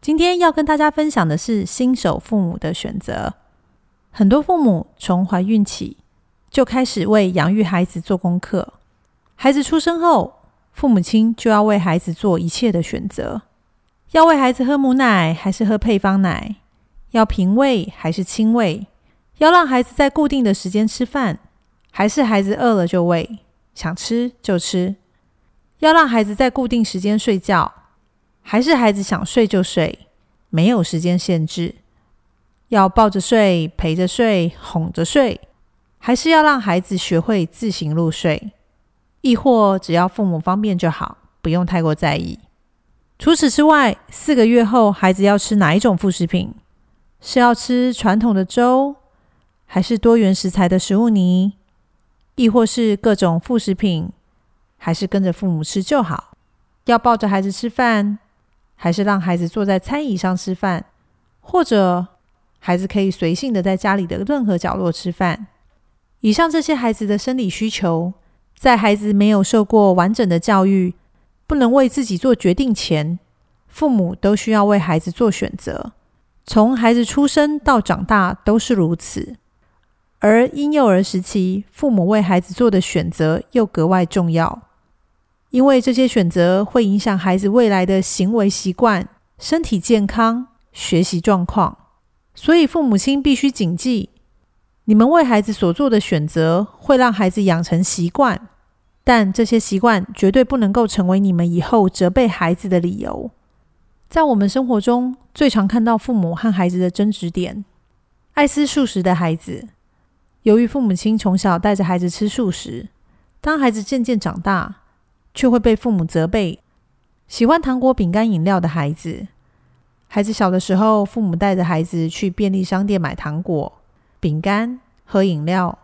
今天要跟大家分享的是新手父母的选择。很多父母从怀孕起就开始为养育孩子做功课，孩子出生后，父母亲就要为孩子做一切的选择：要喂孩子喝母奶还是喝配方奶？要平喂还是亲喂？要让孩子在固定的时间吃饭，还是孩子饿了就喂，想吃就吃？要让孩子在固定时间睡觉？还是孩子想睡就睡，没有时间限制。要抱着睡、陪着睡、哄着睡，还是要让孩子学会自行入睡？亦或只要父母方便就好，不用太过在意。除此之外，四个月后孩子要吃哪一种副食品？是要吃传统的粥，还是多元食材的食物泥？亦或是各种副食品？还是跟着父母吃就好？要抱着孩子吃饭？还是让孩子坐在餐椅上吃饭，或者孩子可以随性的在家里的任何角落吃饭。以上这些孩子的生理需求，在孩子没有受过完整的教育，不能为自己做决定前，父母都需要为孩子做选择。从孩子出生到长大都是如此。而婴幼儿时期，父母为孩子做的选择又格外重要。因为这些选择会影响孩子未来的行为习惯、身体健康、学习状况，所以父母亲必须谨记：你们为孩子所做的选择会让孩子养成习惯，但这些习惯绝对不能够成为你们以后责备孩子的理由。在我们生活中，最常看到父母和孩子的争执点：爱吃素食的孩子，由于父母亲从小带着孩子吃素食，当孩子渐渐长大。却会被父母责备。喜欢糖果、饼干、饮料的孩子，孩子小的时候，父母带着孩子去便利商店买糖果、饼干、喝饮料。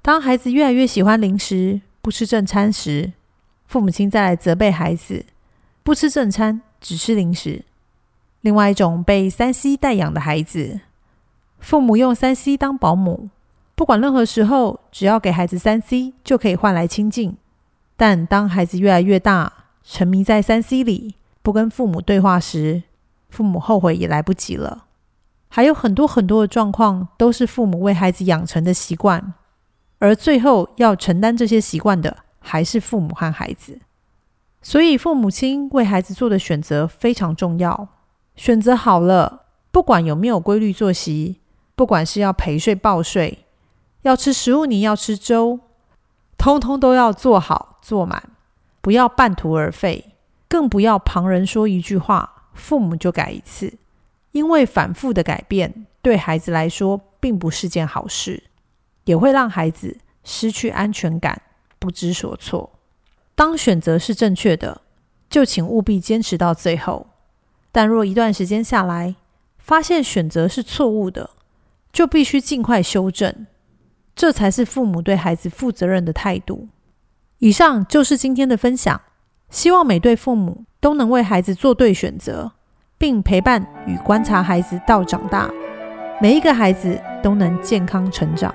当孩子越来越喜欢零食，不吃正餐时，父母亲再来责备孩子不吃正餐，只吃零食。另外一种被三 C 带养的孩子，父母用三 C 当保姆，不管任何时候，只要给孩子三 C，就可以换来亲近。但当孩子越来越大，沉迷在三 C 里，不跟父母对话时，父母后悔也来不及了。还有很多很多的状况，都是父母为孩子养成的习惯，而最后要承担这些习惯的，还是父母和孩子。所以，父母亲为孩子做的选择非常重要。选择好了，不管有没有规律作息，不管是要陪睡抱睡，要吃食物，你要吃粥。通通都要做好做满，不要半途而废，更不要旁人说一句话，父母就改一次。因为反复的改变对孩子来说并不是件好事，也会让孩子失去安全感，不知所措。当选择是正确的，就请务必坚持到最后。但若一段时间下来，发现选择是错误的，就必须尽快修正。这才是父母对孩子负责任的态度。以上就是今天的分享，希望每对父母都能为孩子做对选择，并陪伴与观察孩子到长大，每一个孩子都能健康成长。